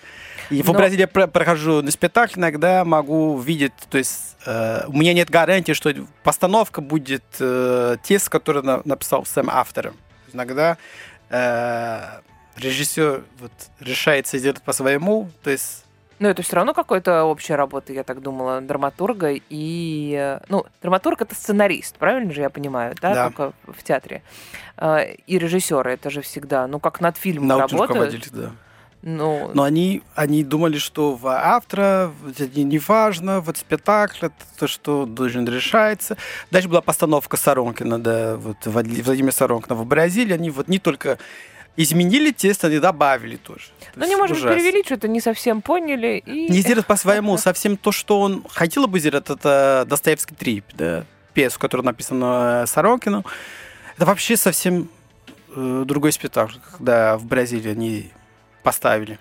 и в Но- Бразилии я про- прохожу на спектакль, иногда могу видеть, то есть э, у меня нет гарантии, что постановка будет э, текст, который на- написал сам автор. Иногда э, режиссер вот, решается сделать по-своему, то есть Но это все равно какая-то общая работа, я так думала, драматурга и... э, Ну, драматург — это сценарист, правильно же я понимаю, да, Да. только в театре. Э, И режиссеры — это же всегда, ну, как над фильмом научный работают. да. Ну, Но они, они думали, что в автора не, не важно, вот спектакль, это то, что должен решается. Дальше была постановка Соронкина, да, вот Влади- Владимира Соронкина в Бразилии. Они вот не только изменили текст, они добавили тоже. То ну не может быть, ужасно. перевели, что-то не совсем поняли. И... Не сделать по-своему совсем то, что он хотел бы сделать, это Достоевский трип, да, пьесу, которая написана Сорокином. Это вообще совсем э, другой спектакль, когда в Бразилии они поставили.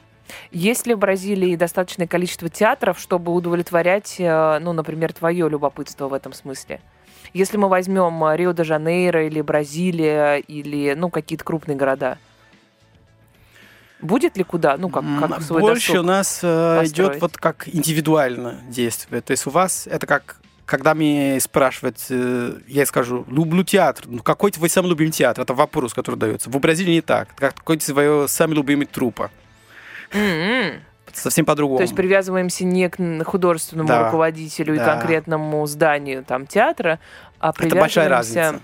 Есть ли в Бразилии достаточное количество театров, чтобы удовлетворять, э, ну, например, твое любопытство в этом смысле? Если мы возьмем э, Рио-де-Жанейро или Бразилия или, ну, какие-то крупные города, будет ли куда, ну, как, как свой Больше у нас э, построить? идет вот как индивидуальное действие. То есть у вас это как когда мне спрашивают, э, я скажу, люблю театр. Ну, какой твой самый любимый театр? Это вопрос, который дается. В Бразилии не так. Как- Какой твой самый любимый трупа? М-м. Совсем по-другому. То есть привязываемся не к художественному Да, руководителю и да. конкретному зданию там театра, а это большая привязываемся разница.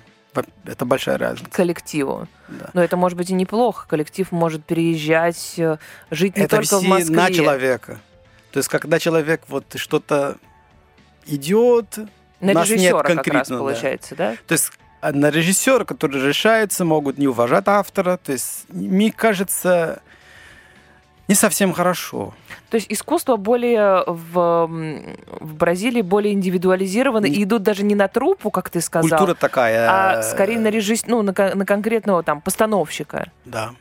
Это большая разница. коллективу. Да. Но это может быть и неплохо. Коллектив может переезжать, э, жить не это только в Москве. на человека. То есть, когда человек вот что-то идет, На нас нет режиссера как раз конкретно, да. получается, да? то есть а на режиссера, который решается, могут не уважать автора. То есть, мне кажется, не совсем хорошо. То есть искусство более в, м, в Бразилии более индивидуализировано и идут даже не на труппу, как ты сказал, Культура такая. а э, скорее на режисс... ну, на, на конкретного там постановщика. Да.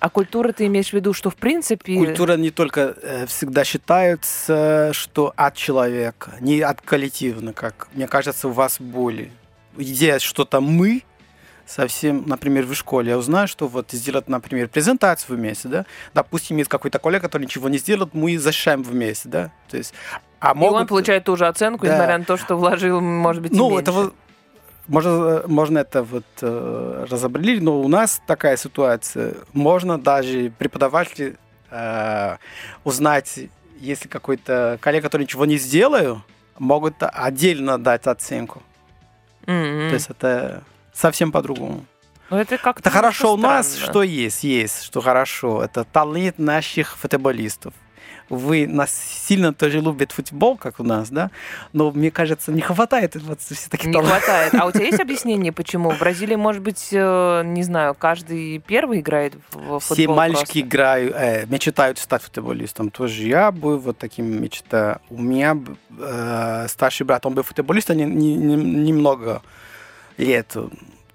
А культура ты имеешь в виду, что в принципе... Культура не только э, всегда считается, что от человека, не от коллективно, как мне кажется, у вас более. Идея что-то мы, совсем, например, в школе, я узнаю, что вот сделать, например, презентацию вместе, да, допустим, есть какой-то коллега, который ничего не сделает, мы защищаем вместе, да, то есть, а И могут... он получает ту же оценку, Да. несмотря на то, что вложил, может быть, и Ну, меньше. это вот можно, можно это вот э, разобрали, но у нас такая ситуация. Можно даже преподаватель э, узнать, если какой-то коллега, который ничего не сделаю, могут отдельно дать оценку. М-м. То есть это совсем по-другому. Ну, это как Это хорошо у нас, странно. что есть, есть, что хорошо. Это талант наших футболистов. Вы нас сильно тоже любят футбол, как у нас, да? Но мне кажется, не хватает вот все таких Не хватает. А у тебя есть объяснение, почему? В Бразилии, может быть, э, не знаю, каждый первый играет в футбол Все мальчики просто? играют, э, мечтают стать футболистом. Тоже я был вот таким мечта. У меня э, старший брат, он был футболистом не- не- не- немного лет.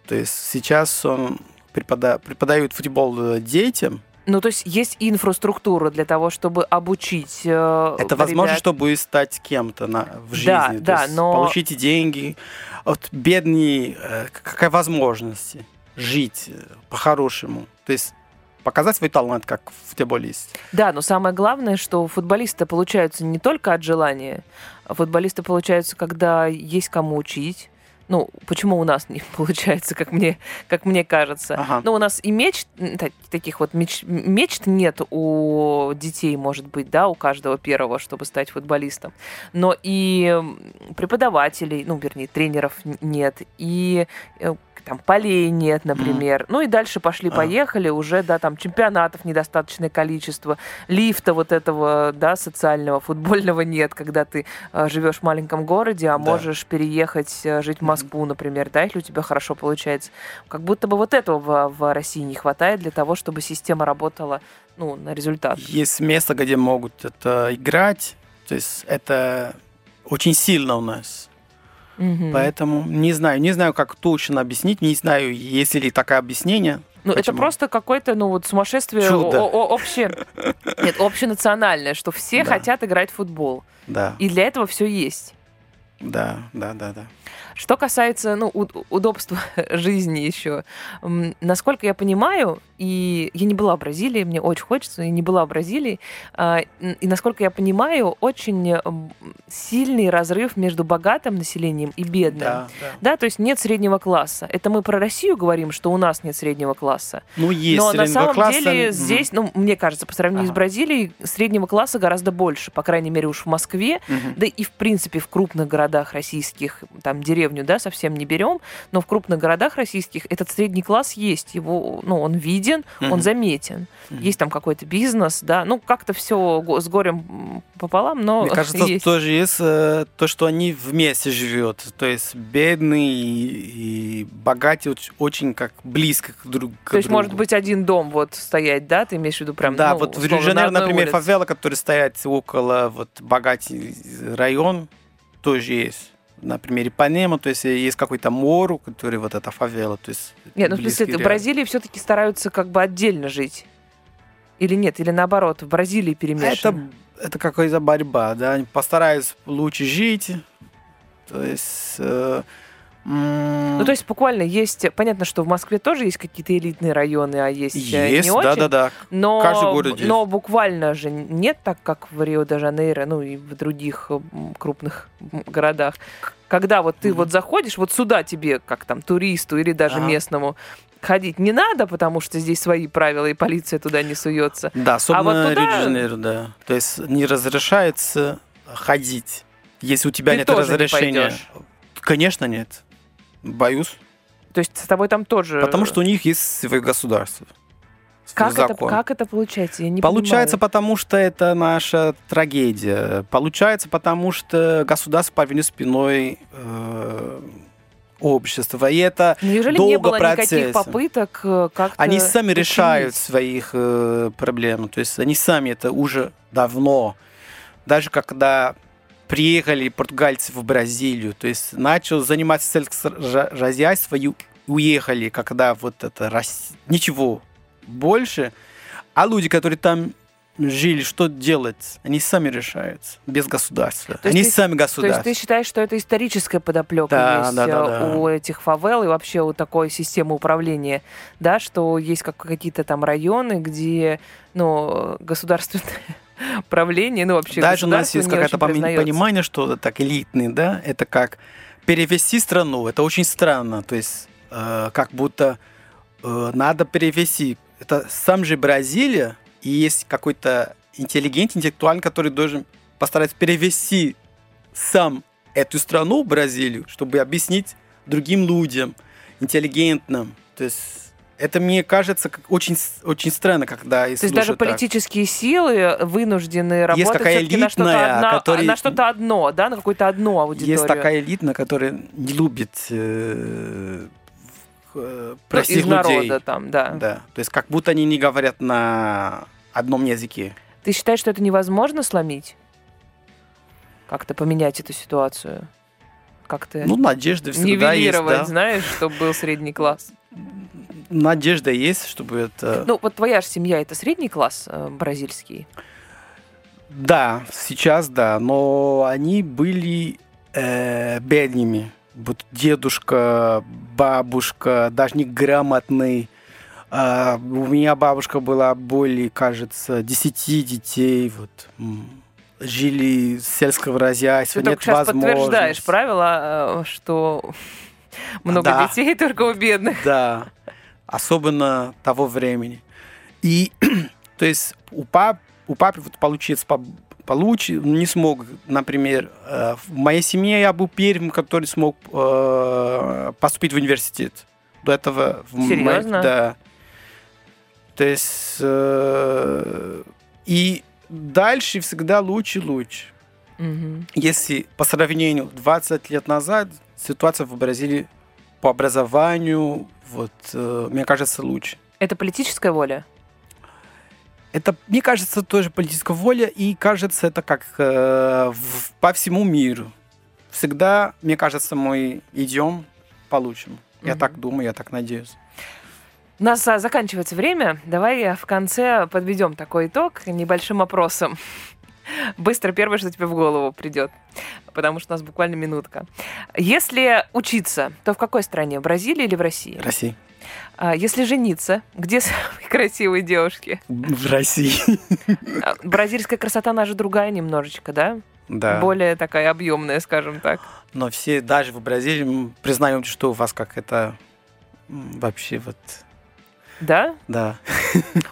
То есть сейчас он препода- преподает футбол э, детям. Ну, то есть есть инфраструктура для того, чтобы обучить э, Это возможно, ребят. чтобы стать кем-то на, в жизни. Да, То да, есть но- Получите деньги. Вот бедный, э, какая возможность жить э, по-хорошему. То есть показать свой талант как футболист. Да, но самое главное, что футболисты получаются не только от желания, а футболисты получаются, когда есть кому учить. Ну, почему у нас не получается, как мне, как мне кажется. Ага. Ну, у нас и мечт, таких вот меч, мечт нет у детей, может быть, да, у каждого первого, чтобы стать футболистом. Но и преподавателей, ну, вернее, тренеров нет, и э, там полей нет, например. Ну и дальше пошли-поехали, уже, да, там чемпионатов недостаточное количество, лифта вот этого, да, социального, футбольного нет, когда ты э, живешь в маленьком городе, а Да. можешь переехать э, жить в Москву, например, да, если у тебя хорошо получается. Как будто бы вот этого в, в России не хватает для того, чтобы система работала, ну, на результат. Есть место, где могут это играть. То есть это очень сильно у нас. Мгм. Поэтому не знаю, не знаю, как точно объяснить, не знаю, есть ли такое объяснение. Ну, это просто какое-то, ну, вот сумасшествие Чудо. о- о- обще... Нет, общенациональное, что все Да. хотят играть в футбол. Да, И для этого все есть. да, да, да, да. Что касается ну, удобства жизни еще, насколько я понимаю, и я не была в Бразилии, мне очень хочется, и не была в Бразилии, а, и насколько я понимаю, очень сильный разрыв между богатым населением и бедным. Да, да. Да, то есть нет среднего класса. Это мы про Россию говорим, что у нас нет среднего класса. Ну, есть Но на самом класса, деле здесь, ну, мне кажется, по сравнению с Ага. Бразилией, среднего класса гораздо больше, по крайней мере, уж в Москве, Мгм. да и в принципе в крупных городах российских, там деревню, да, совсем не берем, но в крупных городах российских этот средний класс есть, его, ну, он виден, виден, он заметен. Мгм. Есть там какой-то бизнес, да, ну как-то все с горем пополам, но Мне кажется, есть. тоже есть э, то, что они вместе живут. То есть бедные и, и богатые оч- очень как близко к друг к То есть, может другу. быть, один дом вот стоять, да? Ты имеешь в виду прям, да, ну, вот в Рио-де-Жанейро, на например, улице? фавела, который стоят около вот богатый район, тоже есть. Например, Ипанема, то есть есть какой-то мору, который вот эта фавела, то есть Нет, ну в смысле, в. Бразилии все-таки стараются как бы отдельно жить. Или нет, или наоборот, в Бразилии Это, перемешано. это какая-то борьба, да, они постараются лучше жить, то есть... э, Ну, то есть буквально есть... Понятно, что в Москве тоже есть какие-то элитные районы, а есть, э, есть, не очень. да-да-да. Но, Каждый город есть. но буквально же нет так, как в Рио-де-Жанейро, ну и в других крупных городах. Когда вот ты Мгм. вот заходишь, вот сюда тебе, как там, туристу или даже Ага. местному, ходить не надо, потому что здесь свои правила, и полиция туда не суется. Да, особенно А вот туда- Рио-де-Жанейро, да. То есть не разрешается ходить, если у тебя Ты нет не разрешения. пойдешь? Конечно, нет. Боюсь. То есть с тобой там тоже... Потому что у них есть свое государство. Как это, закон. как это получается? Я не Получается, понимаю. потому что это наша трагедия. Получается, потому что государство повернет спиной э, общество. И это Неужели не долго было никаких процесса. попыток э, как-то... они сами укрепить? решают своих э, проблем. То есть они сами это уже давно. Даже когда приехали португальцы в Бразилию, то есть начал заниматься сельскохозяйством и уехали, когда вот это рас- ничего больше. А люди, которые там жили, что делать? Они сами решают, без государства. То Они ты- сами То есть государство. ты считаешь, что это историческая подоплека Да, есть да, да, э, да. у этих фавел и вообще у такой системы управления, да, что есть как какие-то там районы, где, ну, государственное правление, ну, вообще Даже у нас есть какое-то понимание, что это так элитный, да, это как перевести страну, это очень странно, то есть э, как будто э, надо перевести. Это сам же Бразилия, и есть какой-то интеллигент, интеллектуальный, который должен постараться перевести сам эту страну, Бразилию, чтобы объяснить другим людям, интеллигентным. То есть это мне кажется как очень, очень странно, когда То есть даже так. политические силы вынуждены работать какая всё-таки на что-то, элитная, одна- который- на что-то одно, да, на какую-то одну аудиторию. Есть такая элитная, которая не любит э, э, Ну, простых из народа людей. там, да. Да. То есть как будто они не говорят на одном языке. Ты считаешь, что это невозможно сломить? Как-то поменять эту ситуацию? Как-то Ну, надежда всегда есть, нивелировать, да. знаешь, чтобы был средний класс? Надежда есть, чтобы это... Ну, вот твоя же семья это средний класс э, бразильский. Да, сейчас да, но они были э, бедными. Вот дедушка, бабушка, даже не грамотный. А, у меня бабушка была более, кажется, 10 детей. Вот. Жили сельского хозяйства, Ты нет только сейчас подтверждаешь возможности. правило, э, что много Да. детей только у бедных. Да, особенно того времени. И, то есть, у, пап, у папы вот получится по- получше, не смог, например, э, в моей семье я был первым, который смог э, поступить в университет. До этого... в моей- Серьезно? да. То есть... э, и дальше всегда лучше лучше. Мгм. Если по сравнению 20 лет назад ситуация в Бразилии по образованию, вот, э, мне кажется, лучше. Это политическая воля? Это, мне кажется, тоже политическая воля, и кажется, это как э, в- по всему миру. Всегда, мне кажется, мы идем по лучшему. Я так думаю, я так надеюсь. У нас а, заканчивается время. Давай в конце подведем такой итог небольшим опросом. Быстро первое, что тебе в голову придет, потому что у нас буквально минутка. Если учиться, то в какой стране? В Бразилии или в России? Россия. А если жениться, где самые красивые девушки? В России. А, Бразильская красота, она же другая немножечко, да? Да. Более такая объемная, скажем так. Но все, даже в Бразилии, признаем, что у вас как это вообще вот Да? Да.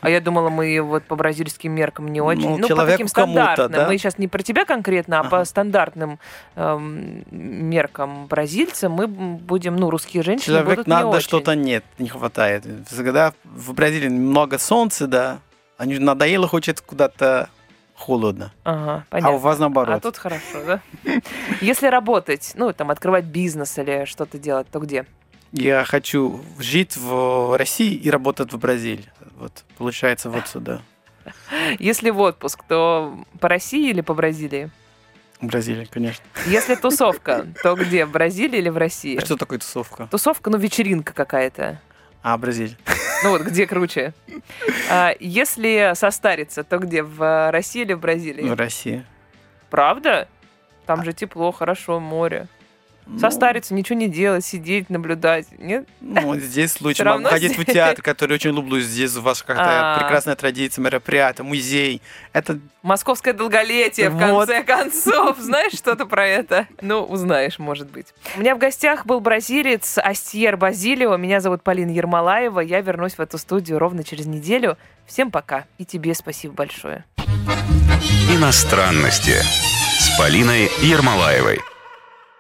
А я думала, мы вот по бразильским меркам не очень. Ну, Ну, по таким стандартным. да? Мы сейчас не про тебя конкретно, а по Ага. стандартным эм, меркам бразильца мы будем, ну, русские женщины Человек будут не надо, очень. что-то нет, не хватает. Всегда в Бразилии много солнца, да. Они надоело, хочет куда-то холодно. Ага, А понятно. у вас наоборот. А тут хорошо, да? Если работать, ну, там, открывать бизнес или что-то делать, то где? Я хочу жить в России и работать в Бразилии. Вот, получается, вот сюда, Если в отпуск, то по России или по Бразилии? в Бразилии, конечно. Если тусовка, то где? В Бразилии или в России? А что такое тусовка? Тусовка, ну, вечеринка какая-то. А, Бразилия. Ну вот, где круче? А, если состариться, то где? В России или в Бразилии? В России. Правда? Там же тепло, хорошо, море. Ну, Состариться, ничего не делать, сидеть, наблюдать. Нет? Ну, здесь лучше. Всё Могу ходить в театр, который очень люблю. Здесь у вас какая-то А. прекрасная традиция, мероприятие, музей. Это Московское долголетие, в конце концов. Знаешь что-то про это? Ну, узнаешь, может быть. У меня в гостях был бразилец Астьер Базилио. Меня зовут Полина Ермолаева. Я вернусь в эту студию ровно через неделю. Всем пока. И тебе спасибо большое. Иностранности с Полиной Ермолаевой.